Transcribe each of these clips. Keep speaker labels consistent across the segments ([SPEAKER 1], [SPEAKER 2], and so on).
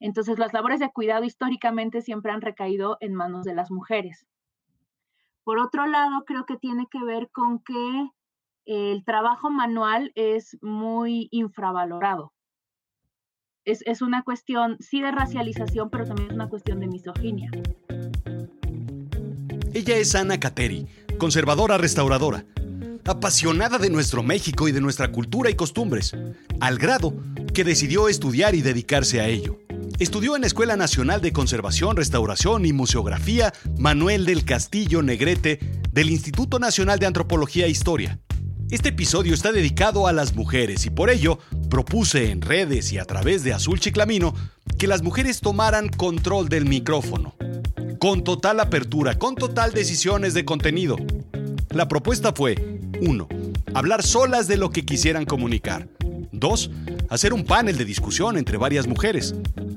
[SPEAKER 1] Entonces, las labores de cuidado históricamente siempre han recaído en manos de las mujeres. Por otro lado, creo que tiene que ver con que el trabajo manual es muy infravalorado. Es, una cuestión, sí, de racialización, pero también es una cuestión de misoginia.
[SPEAKER 2] Ella es Ana Cateri, conservadora restauradora, apasionada de nuestro México y de nuestra cultura y costumbres, al grado que decidió estudiar y dedicarse a ello. Estudió en la Escuela Nacional de Conservación, Restauración y Museografía Manuel del Castillo Negrete del Instituto Nacional de Antropología e Historia. Este episodio está dedicado a las mujeres y por ello propuse en redes y a través de Azul Chiclamino que las mujeres tomaran control del micrófono, con total apertura, con total decisiones de contenido. La propuesta fue 1. Hablar solas de lo que quisieran comunicar. 2. Hacer un panel de discusión entre varias mujeres.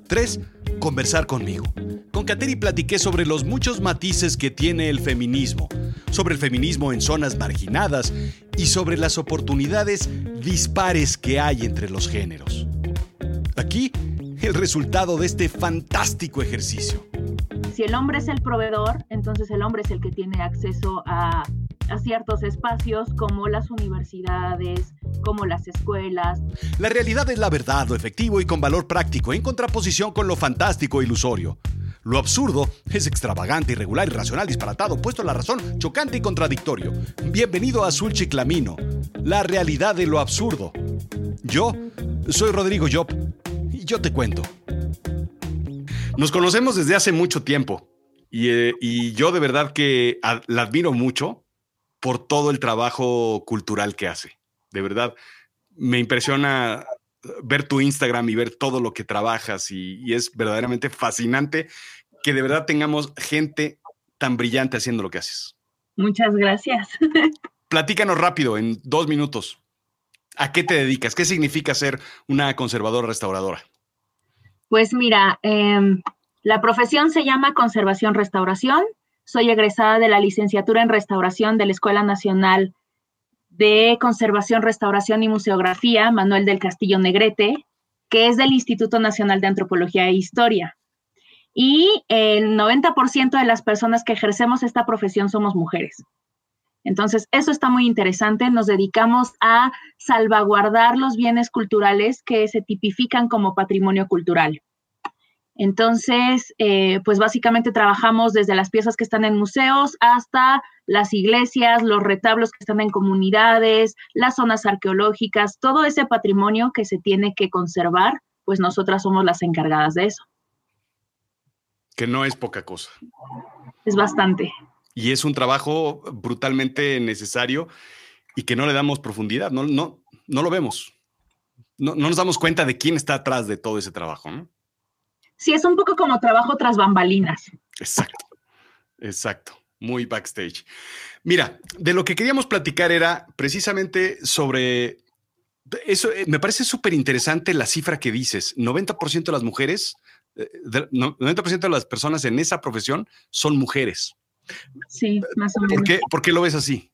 [SPEAKER 2] 3. Conversar conmigo. Con Kateri platiqué sobre los muchos matices que tiene el feminismo, sobre el feminismo en zonas marginadas y sobre las oportunidades dispares que hay entre los géneros. Aquí, el resultado de este fantástico ejercicio.
[SPEAKER 1] Si el hombre es el proveedor, entonces el hombre es el que tiene acceso a, a ciertos espacios como las universidades, como las escuelas.
[SPEAKER 2] La realidad es la verdad, lo efectivo y con valor práctico, en contraposición con lo fantástico e ilusorio. Lo absurdo es extravagante, irregular, irracional, disparatado, puesto a la razón, chocante y contradictorio. Bienvenido a Azul Chiclamino, la realidad de lo absurdo. Yo soy Rodrigo Job y yo te cuento. Nos conocemos desde hace mucho tiempo y, eh, y yo de verdad que la admiro mucho por todo el trabajo cultural que hace de verdad, me impresiona ver tu Instagram y ver todo lo que trabajas y, es verdaderamente fascinante que de verdad tengamos gente tan brillante haciendo lo que haces.
[SPEAKER 1] Muchas gracias.
[SPEAKER 2] Platícanos rápido, en dos minutos. ¿A qué te dedicas? ¿Qué significa ser una conservadora restauradora?
[SPEAKER 1] Pues mira, em, la profesión se llama conservación restauración. Soy egresada de la licenciatura en restauración de la Escuela Nacional de Conservación, Restauración y Museografía, Manuel del Castillo Negrete, que es del Instituto Nacional de Antropología e Historia. Y el 90% de las personas que ejercemos esta profesión somos mujeres. Entonces, eso está muy interesante. Nos dedicamos a salvaguardar los bienes culturales que se tipifican como patrimonio cultural. Entonces, eh, pues básicamente trabajamos desde las piezas que están en museos hasta las iglesias, los retablos que están en comunidades, las zonas arqueológicas, todo ese patrimonio que se tiene que conservar, pues nosotras somos las encargadas de eso.
[SPEAKER 2] Que no es poca cosa.
[SPEAKER 1] Es bastante.
[SPEAKER 2] Y es un trabajo brutalmente necesario y que no le damos profundidad, no, no, no lo vemos. No, no nos damos cuenta de quién está atrás de todo ese trabajo, ¿no?
[SPEAKER 1] Sí es un poco como trabajo tras bambalinas.
[SPEAKER 2] Exacto, exacto, muy backstage. Mira, de lo que queríamos platicar era precisamente sobre eso. Eh, me parece súper interesante la cifra que dices. 90% de las mujeres, 90% eh, de las personas en esa profesión son mujeres.
[SPEAKER 1] Sí, más o menos.
[SPEAKER 2] ¿Por qué, ¿Por qué lo ves así?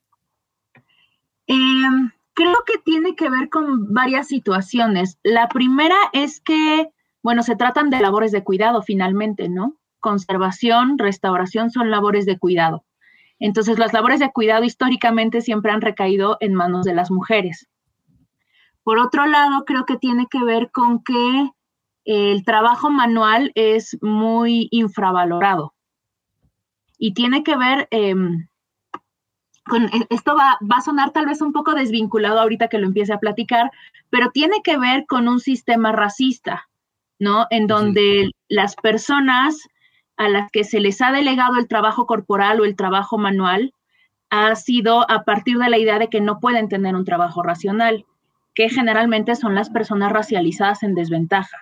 [SPEAKER 1] Em, creo que tiene que ver con varias situaciones. La primera es que bueno, se tratan de labores de cuidado finalmente, ¿no? Conservación, restauración son labores de cuidado. Entonces, las labores de cuidado históricamente siempre han recaído en manos de las mujeres. Por otro lado, creo que tiene que ver con que el trabajo manual es muy infravalorado. Y tiene que ver em, con, e, esto va, va, a sonar tal vez un poco desvinculado ahorita que lo empiece a platicar, pero tiene que ver con un sistema racista. ¿No? En donde las personas a las que se les ha delegado el trabajo corporal o el trabajo manual ha sido a partir de la idea de que no pueden tener un trabajo racional, que generalmente son las personas racializadas en desventaja.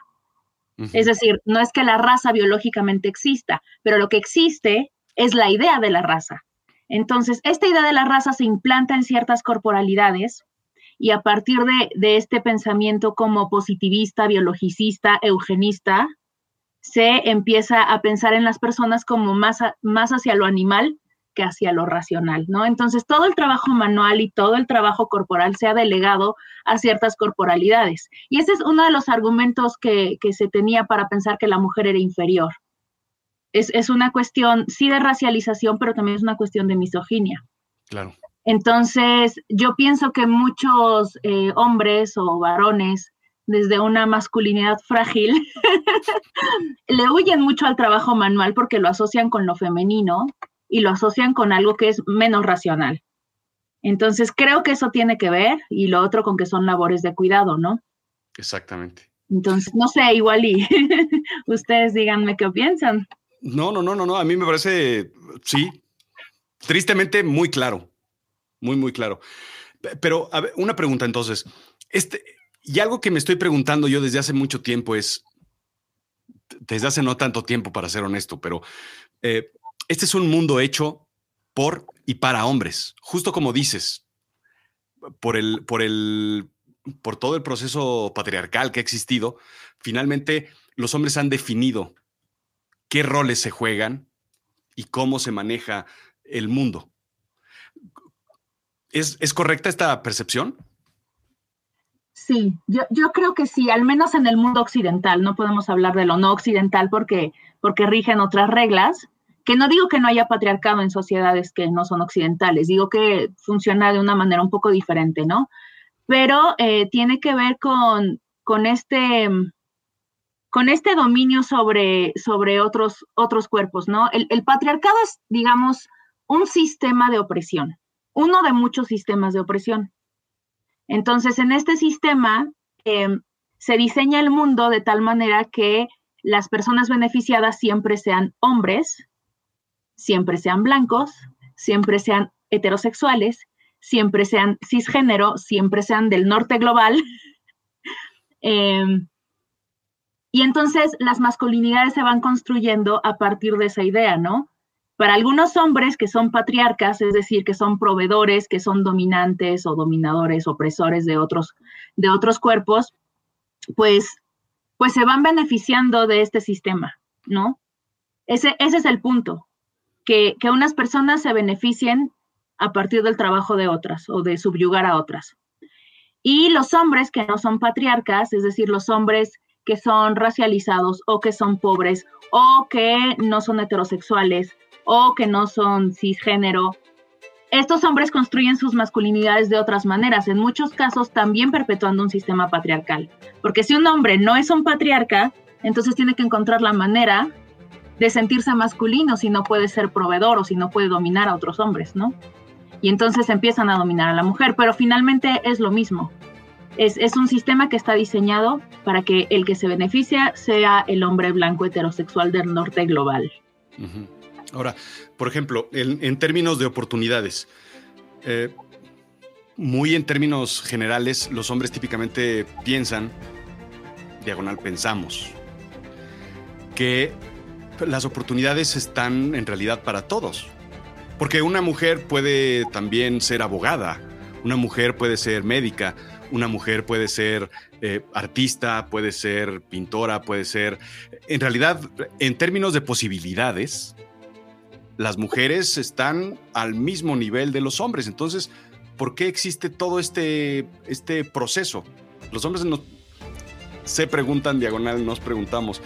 [SPEAKER 1] Es decir, no es que la raza biológicamente exista, pero lo que existe es la idea de la raza. Entonces, esta idea de la raza se implanta en ciertas corporalidades y a partir de, este pensamiento como positivista, biologicista, eugenista, se empieza a pensar en las personas como más, más hacia lo animal que hacia lo racional, ¿no? Entonces, todo el trabajo manual y todo el trabajo corporal se ha delegado a ciertas corporalidades. Y ese es uno de los argumentos que, se tenía para pensar que la mujer era inferior. Es, una cuestión, sí, de racialización, pero también es una cuestión de misoginia.
[SPEAKER 2] Claro.
[SPEAKER 1] Entonces, yo pienso que muchos eh, hombres o varones desde una masculinidad frágil, le huyen mucho al trabajo manual porque lo asocian con lo femenino y lo asocian con algo que es menos racional. Entonces, creo que eso tiene que ver y lo otro con que son labores de cuidado, ¿no?
[SPEAKER 2] Exactamente.
[SPEAKER 1] Entonces, no sé, igual y ustedes díganme qué piensan.
[SPEAKER 2] No, no, no, no, no, a mí me parece, sí, tristemente muy claro, muy, muy claro. Pero, una pregunta entonces, este, y algo que me estoy preguntando yo desde hace mucho tiempo es, desde hace no tanto tiempo para ser honesto, pero eh, este es un mundo hecho por y para hombres, justo como dices, por el, por el, por todo el proceso patriarcal que ha existido, finalmente los hombres han definido qué roles se juegan y cómo se maneja el mundo. ¿Es, ¿es correcta esta percepción?
[SPEAKER 1] Sí, yo, creo que sí, al menos en el mundo occidental, no podemos hablar de lo no occidental porque, porque rigen otras reglas, que no digo que no haya patriarcado en sociedades que no son occidentales, digo que funciona de una manera un poco diferente, ¿no? Pero eh, tiene que ver con, con, este, con este dominio sobre, sobre otros, otros cuerpos, ¿no? El patriarcado es, digamos, un sistema de opresión, uno de muchos sistemas de opresión. Entonces, en este sistema em, se diseña el mundo de tal manera que las personas beneficiadas siempre sean hombres, siempre sean blancos, siempre sean heterosexuales, siempre sean cisgénero, siempre sean del norte global. Em, y entonces las masculinidades se van construyendo a partir de esa idea, ¿no? Para algunos hombres que son patriarcas, es decir, que son proveedores, que son dominantes o dominadores, opresores de otros, de otros cuerpos, pues, pues se van beneficiando de este sistema, ¿no? Ese, ese es el punto, que, que unas personas se beneficien a partir del trabajo de otras o de subyugar a otras. Y los hombres que no son patriarcas, es decir, los hombres que son racializados o que son pobres o que no son heterosexuales o que no son cisgénero. Estos hombres construyen sus masculinidades de otras maneras, en muchos casos también perpetuando un sistema patriarcal. Porque si un hombre no es un patriarca, entonces tiene que encontrar la manera de sentirse masculino si no puede ser proveedor o si no puede dominar a otros hombres, ¿no? Y entonces empiezan a dominar a la mujer, pero finalmente es lo mismo. Es, un sistema que está diseñado para que el que se beneficia sea el hombre blanco heterosexual del norte global.
[SPEAKER 2] Ahora, por ejemplo, en, términos de oportunidades, eh, muy en términos generales, los hombres típicamente piensan, diagonal pensamos, que las oportunidades están en realidad para todos. Porque una mujer puede también ser abogada, una mujer puede ser médica, una mujer puede ser eh, artista, puede ser pintora, puede ser... En realidad, en términos de posibilidades, las mujeres están al mismo nivel de los hombres. Entonces, ¿por qué existe todo este, este proceso? Los hombres se preguntan diagonal, nos preguntamos,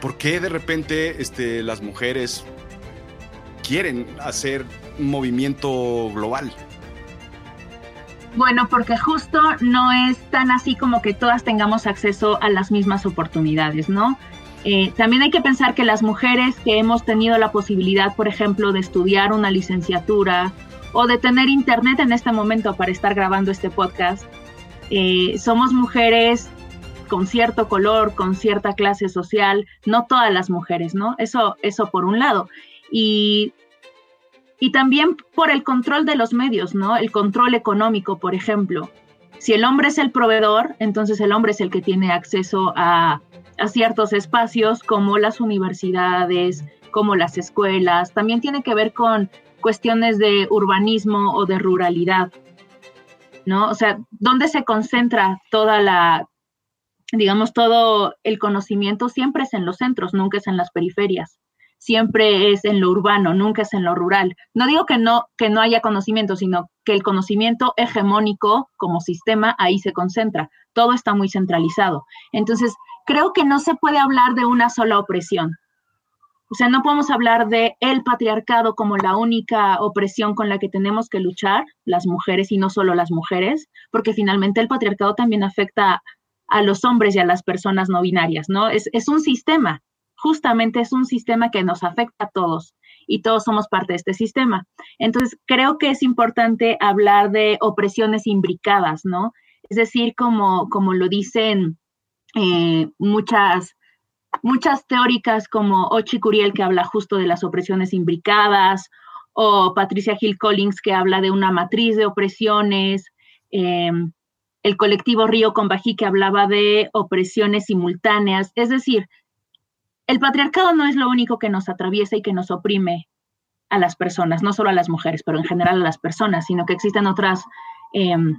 [SPEAKER 2] ¿por qué de repente este, las mujeres quieren hacer un movimiento global?
[SPEAKER 1] Bueno, porque justo no es tan así como que todas tengamos acceso a las mismas oportunidades, ¿no? Eh, también hay que pensar que las mujeres que hemos tenido la posibilidad, por ejemplo, de estudiar una licenciatura o de tener internet en este momento para estar grabando este podcast, eh, somos mujeres con cierto color, con cierta clase social, no todas las mujeres, ¿no? Eso, eso por un lado. Y, y también por el control de los medios, ¿no? El control económico, por ejemplo. Si el hombre es el proveedor, entonces el hombre es el que tiene acceso a a ciertos espacios como las universidades, como las escuelas. También tiene que ver con cuestiones de urbanismo o de ruralidad, ¿no? O sea, ¿dónde se concentra toda la, digamos, todo el conocimiento? Siempre es en los centros, nunca es en las periferias. siempre es en lo urbano, nunca es en lo rural. No digo que no, que no haya conocimiento, sino que el conocimiento hegemónico como sistema ahí se concentra. Todo está muy centralizado. Entonces, creo que no se puede hablar de una sola opresión. O sea, no podemos hablar de el patriarcado como la única opresión con la que tenemos que luchar, las mujeres y no solo las mujeres, porque finalmente el patriarcado también afecta a los hombres y a las personas no binarias, ¿no? Es, es un sistema justamente es un sistema que nos afecta a todos y todos somos parte de este sistema. Entonces, creo que es importante hablar de opresiones imbricadas, ¿no? Es decir, como, como lo dicen eh, muchas, muchas teóricas como Ochi Curiel, que habla justo de las opresiones imbricadas, o Patricia Hill Collins, que habla de una matriz de opresiones, em, el colectivo Río con Bají, que hablaba de opresiones simultáneas. Es decir, el patriarcado no es lo único que nos atraviesa y que nos oprime a las personas, no solo a las mujeres, pero en general a las personas, sino que existen otras, em,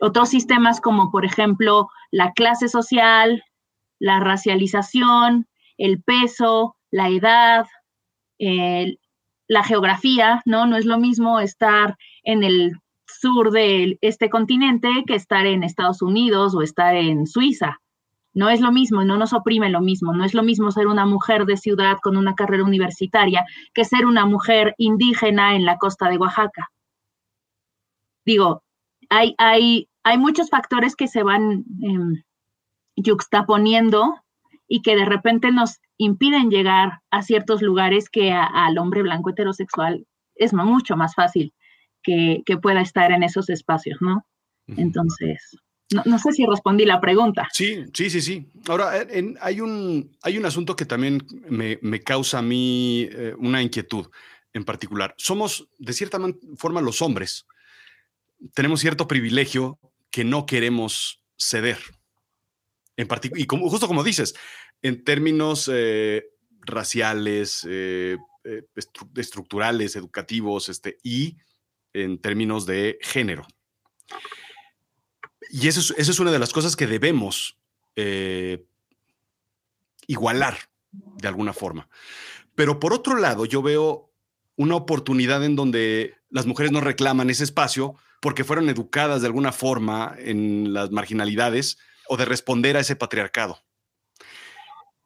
[SPEAKER 1] otros sistemas como por ejemplo la clase social, la racialización, el peso, la edad, la geografía, ¿no? No es lo mismo estar en el sur de este continente que estar en Estados Unidos o estar en Suiza. No es lo mismo, no nos oprime lo mismo. No es lo mismo ser una mujer de ciudad con una carrera universitaria que ser una mujer indígena en la costa de Oaxaca. Digo, hay, hay, hay muchos factores que se van eh, yuxtaponiendo y que de repente nos impiden llegar a ciertos lugares que al hombre blanco heterosexual es mucho más fácil que, que pueda estar en esos espacios, ¿no? Entonces, no, sé si respondí la pregunta.
[SPEAKER 2] Sí, sí, sí, sí. Ahora, hay, un, hay un asunto que también me, causa a mí eh, una inquietud en particular. Somos, de cierta forma, los hombres. Tenemos cierto privilegio que no queremos ceder. En y como, justo como dices, en términos eh, raciales, eh, estructurales, educativos, este, y en términos de género. Y eso es, una de las cosas que debemos eh, igualar de alguna forma. Pero por otro lado, yo veo una oportunidad en donde las mujeres no reclaman ese espacio porque fueron educadas de alguna forma en las marginalidades o de responder a ese patriarcado.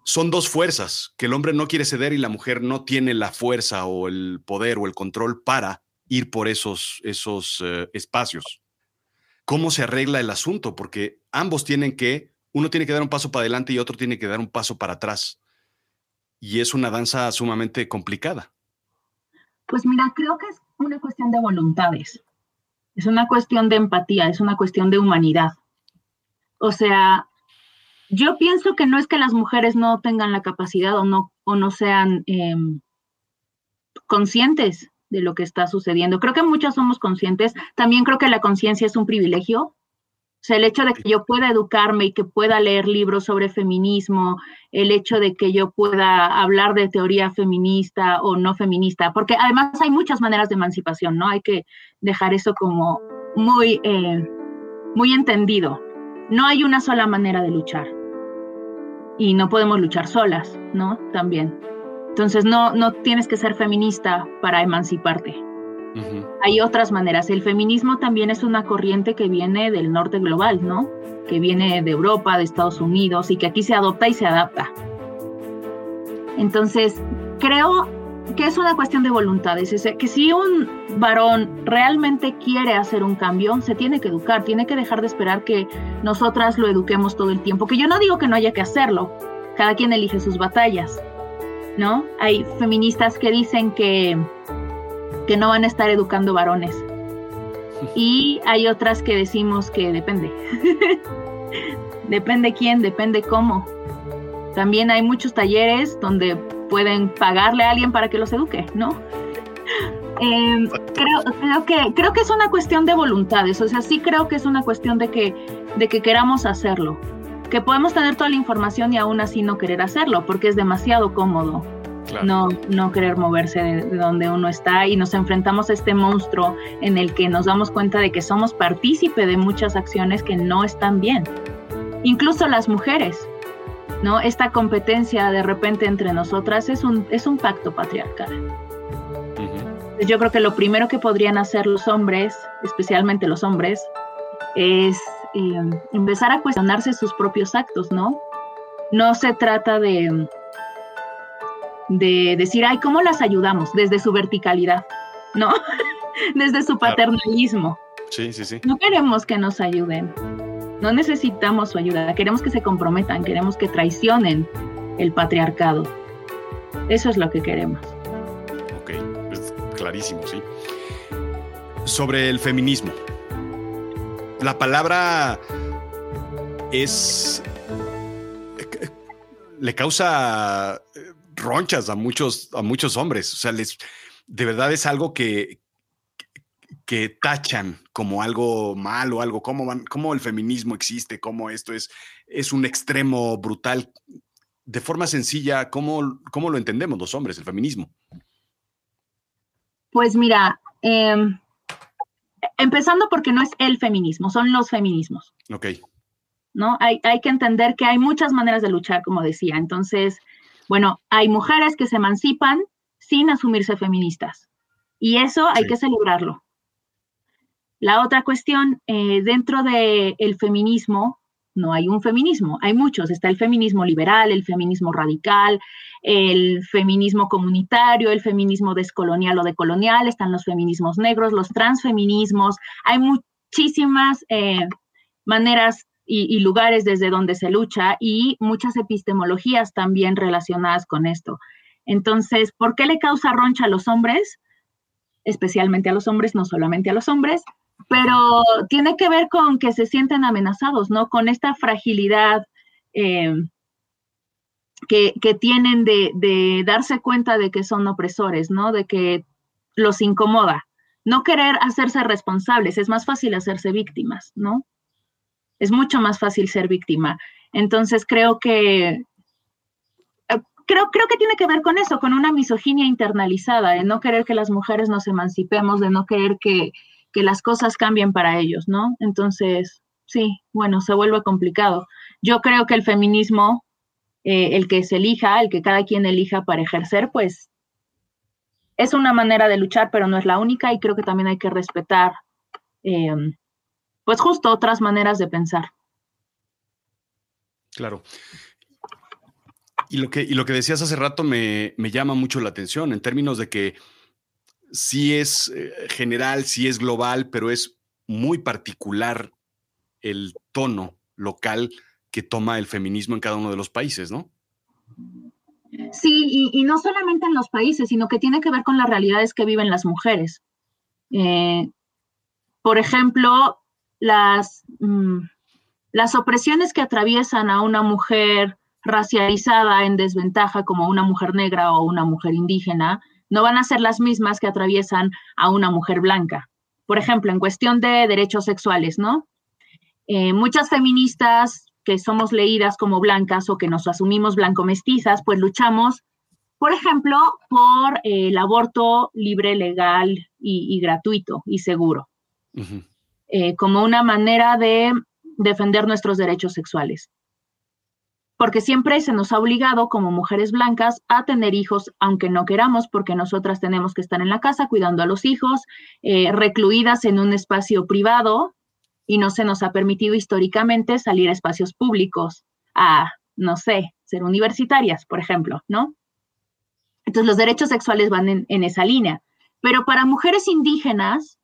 [SPEAKER 2] Son dos fuerzas, que el hombre no quiere ceder y la mujer no tiene la fuerza o el poder o el control para ir por esos, esos eh, espacios cómo se arregla el asunto, porque ambos tienen que, uno tiene que dar un paso para adelante y otro tiene que dar un paso para atrás. Y es una danza sumamente complicada.
[SPEAKER 1] Pues mira, creo que es una cuestión de voluntades, es una cuestión de empatía, es una cuestión de humanidad. O sea, yo pienso que no es que las mujeres no tengan la capacidad o no, o no sean em, conscientes de lo que está sucediendo. Creo que muchos somos conscientes. También creo que la conciencia es un privilegio. O sea, el hecho de que yo pueda educarme y que pueda leer libros sobre feminismo, el hecho de que yo pueda hablar de teoría feminista o no feminista, porque además hay muchas maneras de emancipación, ¿no? Hay que dejar eso como muy, eh, muy entendido. No hay una sola manera de luchar. Y no podemos luchar solas, ¿no? También. Entonces no, no tienes que ser feminista para emanciparte. Hay otras maneras. El feminismo también es una corriente que viene del norte global, ¿no? Que viene de Europa, de Estados Unidos y que aquí se adopta y se adapta. Entonces, creo que es una cuestión de voluntades. Es que si un varón realmente quiere hacer un cambio, se tiene que educar, tiene que dejar de esperar que nosotras lo eduquemos todo el tiempo. Que yo no digo que no haya que hacerlo, cada quien elige sus batallas ¿no? Hay feministas que dicen que, que no van a estar educando varones. Y hay otras que decimos que depende. depende quién, depende cómo. También hay muchos talleres donde pueden pagarle a alguien para que los eduque, ¿no? Em, creo, que, creo que es una cuestión de voluntades, o sea, sí creo que es una cuestión de que, de que queramos hacerlo que podemos tener toda la información y aún así no querer hacerlo, porque es demasiado cómodo. No, no querer moverse de, donde uno está y nos enfrentamos a este monstruo en el que nos damos cuenta de que somos partícipe de muchas acciones que no están bien. Incluso las mujeres. ¿no? Esta competencia de repente entre nosotras es un, es un pacto patriarcal. Yo creo que lo primero que podrían hacer los hombres, especialmente los hombres, es em, empezar a cuestionarse sus propios actos, ¿no? No se trata de, de decir, ay, ¿cómo las ayudamos? Desde su verticalidad, ¿no? Desde su paternalismo.
[SPEAKER 2] Sí, sí, sí.
[SPEAKER 1] No queremos que nos ayuden. No necesitamos su ayuda. Queremos que se comprometan, queremos que traicionen el patriarcado. Eso es lo que queremos.
[SPEAKER 2] Ok, es clarísimo, sí. Sobre el feminismo. La palabra es le causa eh, ronchas a muchos, a muchos hombres. O sea, les, de verdad es algo que, que tachan como algo malo, algo, cómo, van, cómo el feminismo existe, cómo esto es, es un extremo brutal. De forma sencilla, ¿cómo, cómo lo entendemos los hombres, el feminismo?
[SPEAKER 1] Pues mira, em, empezando porque no es el feminismo, son los feminismos.
[SPEAKER 2] Ok.
[SPEAKER 1] ¿no? Hay, hay que entender que hay muchas maneras de luchar, como decía. Entonces, bueno, hay mujeres que se emancipan sin asumirse feministas. Y eso hay que celebrarlo. La otra cuestión, eh, dentro del el feminismo, no hay un feminismo, hay muchos. Está el feminismo liberal, el feminismo radical, el feminismo comunitario, el feminismo descolonial o decolonial, están los feminismos negros, los transfeminismos. Hay muchísimas eh, maneras y, lugares desde donde se lucha y muchas epistemologías también relacionadas con esto. Entonces, ¿por qué le causa roncha a los hombres? Especialmente a los hombres, no solamente a los hombres, pero tiene que ver con que se sienten amenazados, ¿no? Con esta fragilidad eh, que, tienen de, de, darse cuenta de que son opresores, ¿no? De que los incomoda. No querer hacerse responsables, es más fácil hacerse víctimas, ¿no? Es mucho más fácil ser víctima. Entonces creo que eh, creo, creo que tiene que ver con eso, con una misoginia internalizada, de no querer que las mujeres nos emancipemos, de no querer que, las cosas cambien para ellos, ¿no? Entonces, sí, bueno, se vuelve complicado. Yo creo que el feminismo, eh, el que se elija, el que cada quien elija para ejercer, pues es una manera de luchar, pero no es la única y creo que también hay que respetar eh, pues justo otras maneras de pensar.
[SPEAKER 2] Claro. Y lo que, y lo que decías hace rato me, llama mucho la atención en términos de que sí es eh, general, sí es global, pero es muy particular el tono local que toma el feminismo en cada uno de los países, ¿no?
[SPEAKER 1] Sí, y, no solamente en los países, sino que tiene que ver con las realidades que viven las mujeres. Eh, por ejemplo, las, mm, las opresiones que atraviesan a una mujer racializada en desventaja como una mujer negra o una mujer indígena, no van a ser las mismas que atraviesan a una mujer blanca. Por ejemplo, en cuestión de derechos sexuales, ¿no? Eh, muchas feministas que somos leídas como blancas o que nos asumimos blanco-mestizas, pues luchamos, por ejemplo, por el aborto libre, legal y, gratuito y seguro. Eh, como una manera de defender nuestros derechos sexuales. Porque siempre se nos ha obligado como mujeres blancas a tener hijos, aunque no queramos, porque nosotras tenemos que estar en la casa cuidando a los hijos, eh, recluidas en un espacio privado, y no se nos ha permitido históricamente salir a espacios públicos, a, no sé, ser universitarias, por ejemplo, ¿no? Entonces los derechos sexuales van en esa línea. Pero para mujeres indígenas,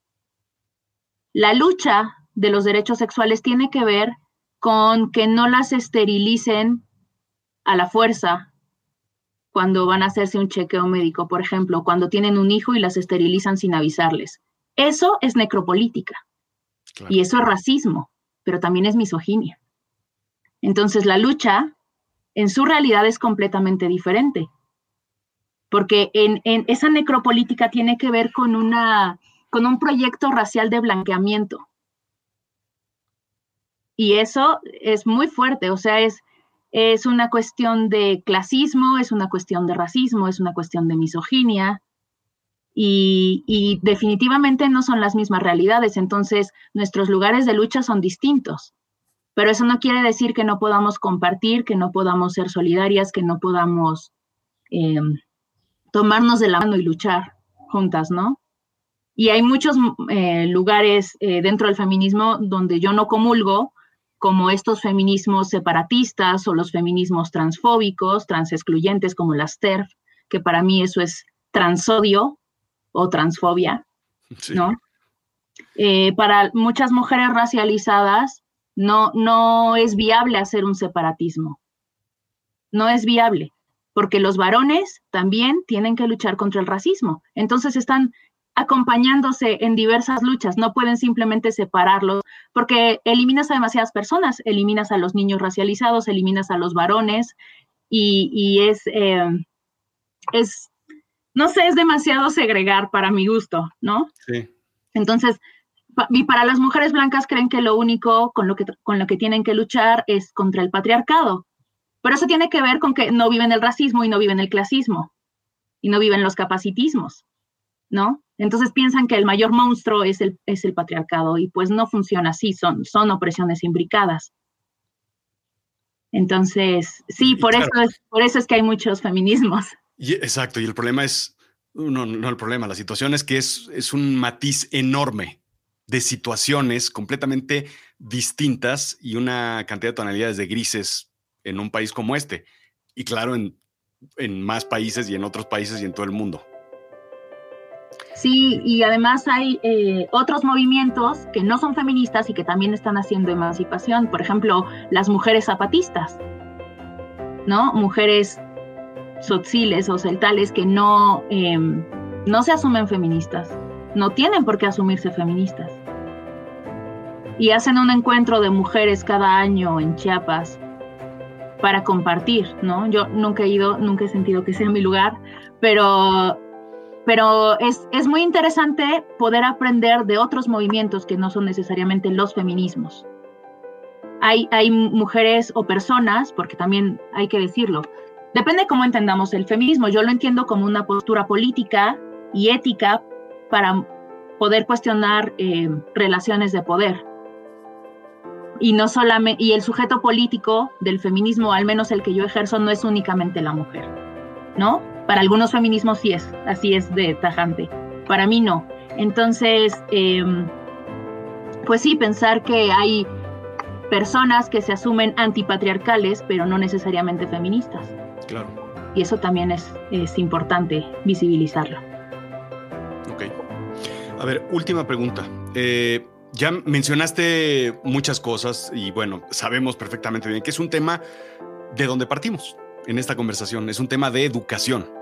[SPEAKER 1] la lucha de los derechos sexuales tiene que ver con que no las esterilicen a la fuerza cuando van a hacerse un chequeo médico, por ejemplo, cuando tienen un hijo y las esterilizan sin avisarles. Eso es necropolítica y eso es racismo, pero también es misoginia. Entonces la lucha en su realidad es completamente diferente, porque en, en esa necropolítica tiene que ver con una con un proyecto racial de blanqueamiento. Y eso es muy fuerte, o sea, es, es una cuestión de clasismo, es una cuestión de racismo, es una cuestión de misoginia, y, definitivamente no son las mismas realidades, entonces nuestros lugares de lucha son distintos, pero eso no quiere decir que no podamos compartir, que no podamos ser solidarias, que no podamos em, tomarnos de la mano y luchar juntas, ¿no? Y hay muchos eh, lugares eh, dentro del feminismo donde yo no comulgo, como estos feminismos separatistas o los feminismos transfóbicos, transexcluyentes como las TERF, que para mí eso es transodio o transfobia, ¿no? Eh, para muchas mujeres racializadas no, no es viable hacer un separatismo. No es viable, porque los varones también tienen que luchar contra el racismo. Entonces están acompañándose en diversas luchas, no pueden simplemente separarlos, porque eliminas a demasiadas personas, eliminas a los niños racializados, eliminas a los varones, y, es, eh, es, no sé, es demasiado segregar para mi gusto, ¿no? Sí. Entonces, y para las mujeres blancas creen que lo único con lo que, con lo que tienen que luchar es contra el patriarcado. Pero eso tiene que ver con que no viven el racismo y no viven el clasismo y no viven los capacitismos, ¿no? Entonces piensan que el mayor monstruo es el, es el patriarcado y pues no funciona así, son, son opresiones imbricadas. Entonces, sí, por, eso es, por eso es que hay muchos feminismos.
[SPEAKER 2] exacto, y el problema es, no, no el problema, la situación es que es, es un matiz enorme de situaciones completamente distintas y una cantidad de tonalidades de grises en un país como este. Y claro, en, en más países y en otros países y en todo el mundo.
[SPEAKER 1] Sí, y además hay eh, otros movimientos que no son feministas y que también están haciendo emancipación. Por ejemplo, las mujeres zapatistas, ¿no? Mujeres sotziles o celtales que no, em, no se asumen feministas, no tienen por qué asumirse feministas. Y hacen un encuentro de mujeres cada año en Chiapas para compartir, ¿no? Yo nunca he ido, nunca he sentido que sea mi lugar, pero pero es, es, muy interesante poder aprender de otros movimientos que no son necesariamente los feminismos. Hay, hay mujeres o personas, porque también hay que decirlo, depende cómo entendamos el feminismo. Yo lo entiendo como una postura política y ética para poder cuestionar eh, relaciones de poder. Y no solamente, y el sujeto político del feminismo, al menos el que yo ejerzo, no es únicamente la mujer, ¿no? Para algunos feminismos sí es, así es de tajante. Para mí no. Entonces, em, pues sí, pensar que hay personas que se asumen antipatriarcales, pero no necesariamente feministas.
[SPEAKER 2] Claro.
[SPEAKER 1] Y eso también es, es importante visibilizarlo.
[SPEAKER 2] Ok. A ver, última pregunta. Eh, ya mencionaste muchas cosas y bueno, sabemos perfectamente bien que es un tema de donde partimos en esta conversación, es un tema de educación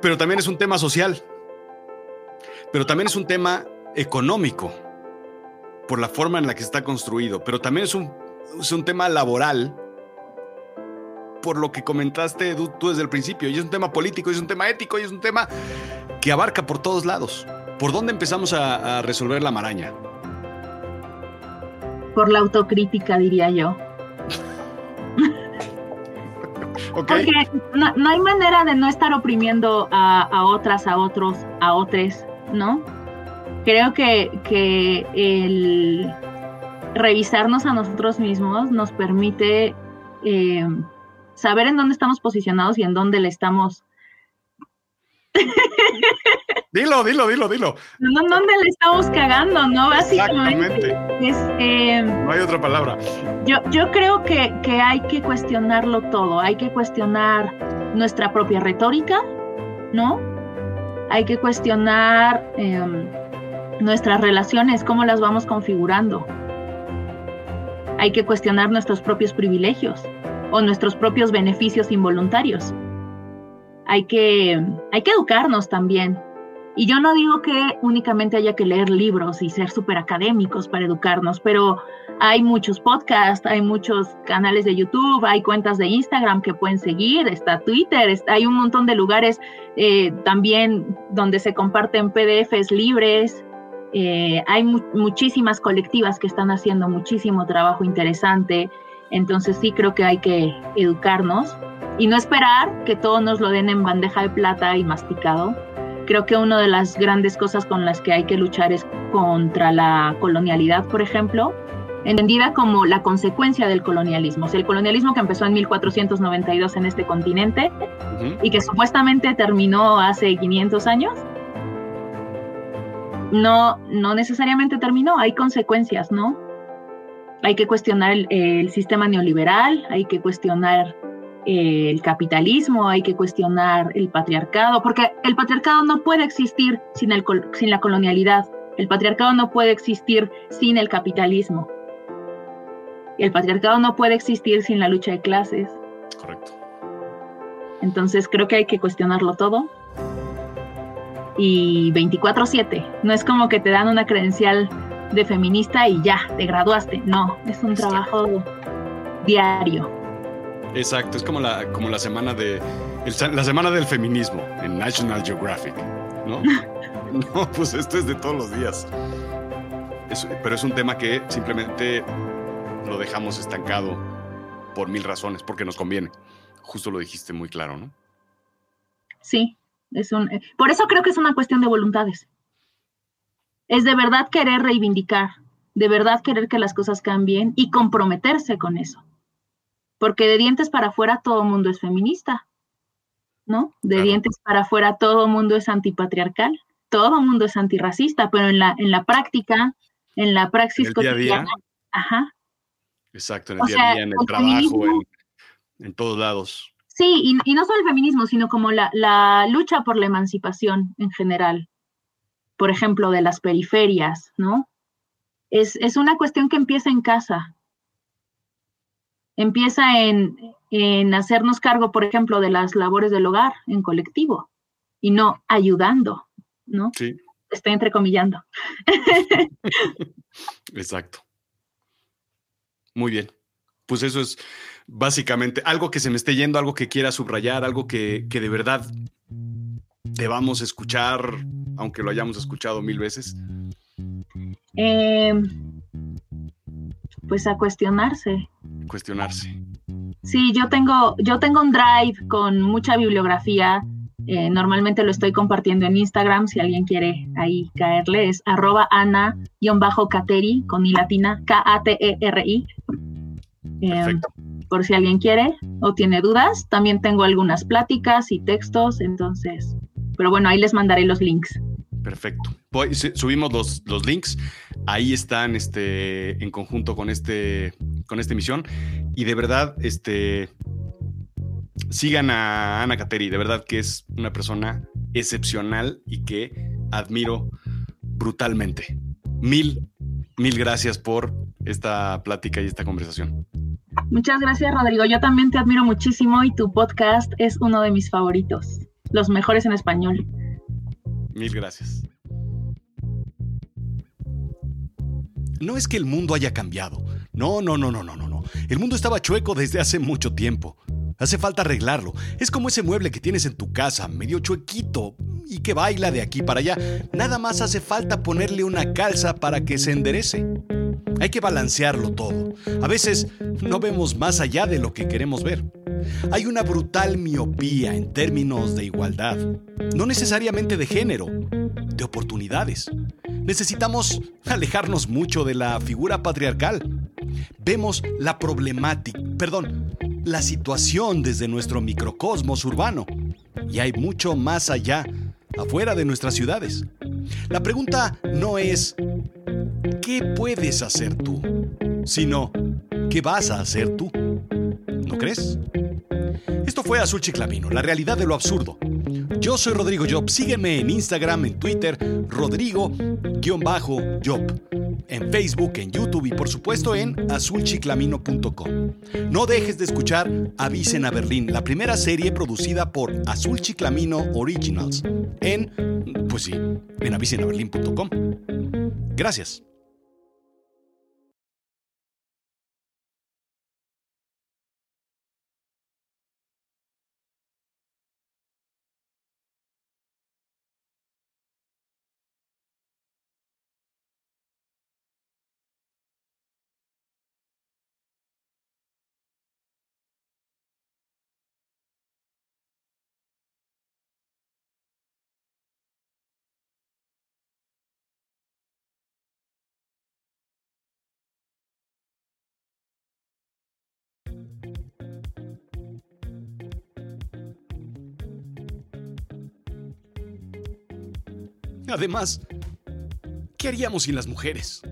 [SPEAKER 2] pero también es un tema social, pero también es un tema económico, por la forma en la que está construido, pero también es un, es un tema laboral, por lo que comentaste tú, desde el principio, y es un tema político, y es un tema ético, y es un tema que abarca por todos lados. ¿Por dónde empezamos a, a resolver la maraña?
[SPEAKER 1] Por la autocrítica, diría yo. Porque no, hay manera de no estar oprimiendo a, otras, a otros, a otros, ¿no? Creo que, que el revisarnos a nosotros mismos nos permite eh, saber en dónde estamos posicionados y en dónde le estamos
[SPEAKER 2] Dilo, dilo, dilo, dilo.
[SPEAKER 1] ¿Dónde le estamos cagando, no?
[SPEAKER 2] Básicamente. Eh, no hay otra palabra.
[SPEAKER 1] Yo, yo creo que, que, hay que cuestionarlo todo. Hay que cuestionar nuestra propia retórica, ¿no? Hay que cuestionar em, nuestras relaciones, cómo las vamos configurando. Hay que cuestionar nuestros propios privilegios o nuestros propios beneficios involuntarios hay que, hay que educarnos también. Y yo no digo que únicamente haya que leer libros y ser súper académicos para educarnos, pero hay muchos podcasts, hay muchos canales de YouTube, hay cuentas de Instagram que pueden seguir, está Twitter, hay un montón de lugares eh, también donde se comparten PDFs libres. Eh, hay muchísimas colectivas que están haciendo muchísimo trabajo interesante. Entonces sí creo que hay que educarnos y no esperar que todo nos lo den en bandeja de plata y masticado. Creo que una de las grandes cosas con las que hay que luchar es contra la colonialidad, por ejemplo, entendida como la consecuencia del colonialismo. el colonialismo que empezó en 1492 en este continente y que supuestamente terminó hace 500 años, no, no necesariamente terminó, hay consecuencias, ¿no? Hay que cuestionar el, sistema neoliberal, hay que cuestionar el capitalismo, hay que cuestionar el patriarcado, porque el patriarcado no puede existir sin, el, sin la colonialidad, el patriarcado no puede existir sin el capitalismo, el patriarcado no puede existir sin la lucha de clases.
[SPEAKER 2] Correcto.
[SPEAKER 1] Entonces creo que hay que cuestionarlo todo y 24/7. No es como que te dan una credencial de feminista y ya, te graduaste. No, es un trabajo diario.
[SPEAKER 2] Exacto, es como la, como la semana de la semana del feminismo en National Geographic, ¿no? no, pues esto es de todos los días. pero es un tema que simplemente lo dejamos estancado por mil razones, porque nos conviene. Justo lo dijiste muy claro, ¿no?
[SPEAKER 1] Sí, es un, eh, por eso creo que es una cuestión de voluntades. Es de verdad querer reivindicar, de verdad querer que las cosas cambien y comprometerse con eso. Porque de dientes para afuera todo mundo es feminista, ¿no? De dientes para afuera todo mundo es antipatriarcal, todo mundo es antirracista, pero en la, en la práctica, en la praxis cotidiana, ajá.
[SPEAKER 2] Exacto, en el día a día, en el, trabajo, en, en todos lados.
[SPEAKER 1] Sí, y, no solo el feminismo, sino como la, lucha por la emancipación en general, por ejemplo, de las periferias, ¿no? Es, una cuestión que empieza en casa. Empieza en, en hacernos cargo, por ejemplo, de las labores del hogar en colectivo y no ayudando, ¿no?
[SPEAKER 2] Sí.
[SPEAKER 1] Estoy entrecomillando.
[SPEAKER 2] Exacto. Muy bien. Pues eso es básicamente algo que se me esté yendo, algo que quiera subrayar, algo que, de verdad debamos escuchar, aunque lo hayamos escuchado mil veces.
[SPEAKER 1] Em, pues a cuestionarse.
[SPEAKER 2] Cuestionarse.
[SPEAKER 1] Sí, yo tengo, yo tengo un drive con mucha bibliografía. Eh, normalmente lo estoy compartiendo en Instagram. Si alguien quiere ahí caerle, es arroba ana-cateri con i latina K-A-T-E-R-I. Perfecto por si alguien quiere o tiene dudas. También tengo algunas pláticas y textos, entonces, pero bueno, ahí les mandaré los links.
[SPEAKER 2] Perfecto. subimos los, los, links. Ahí están este, en conjunto con, este, con esta emisión. Y de verdad, este, sigan a Ana Kateri. De verdad que es una persona excepcional y que admiro brutalmente. Mil, mil gracias por esta plática y esta conversación.
[SPEAKER 1] Muchas gracias, Rodrigo. Yo también te admiro muchísimo y tu podcast es uno de mis favoritos, los mejores en español.
[SPEAKER 2] Mil gracias. No es que el mundo haya cambiado. No, no, no, no, no, no, no. El mundo estaba chueco desde hace mucho tiempo. Hace falta arreglarlo. Es como ese mueble que tienes en tu casa, medio chuequito y que baila de aquí para allá. Nada más hace falta ponerle una calza para que se enderece. Hay que balancearlo todo. A veces no vemos más allá de lo que queremos ver. Hay una brutal miopía en términos de igualdad, no necesariamente de género, de oportunidades. Necesitamos alejarnos mucho de la figura patriarcal. Vemos la problemática, perdón, la situación desde nuestro microcosmos urbano. Y hay mucho más allá, afuera de nuestras ciudades. La pregunta no es ¿qué puedes hacer tú? Sino, ¿qué vas a hacer tú? ¿No crees? Esto fue Azul Chiclamino, la realidad de lo absurdo. Yo soy Rodrigo Job. Sígueme en Instagram, en Twitter, Rodrigo-Job. En Facebook, en YouTube y por supuesto en azulchiclamino.com. No dejes de escuchar Avisen a Berlín, la primera serie producida por Azul Chiclamino Originals. En, pues sí, en avisenaberlin.com. Gracias. Además, ¿qué haríamos sin las mujeres?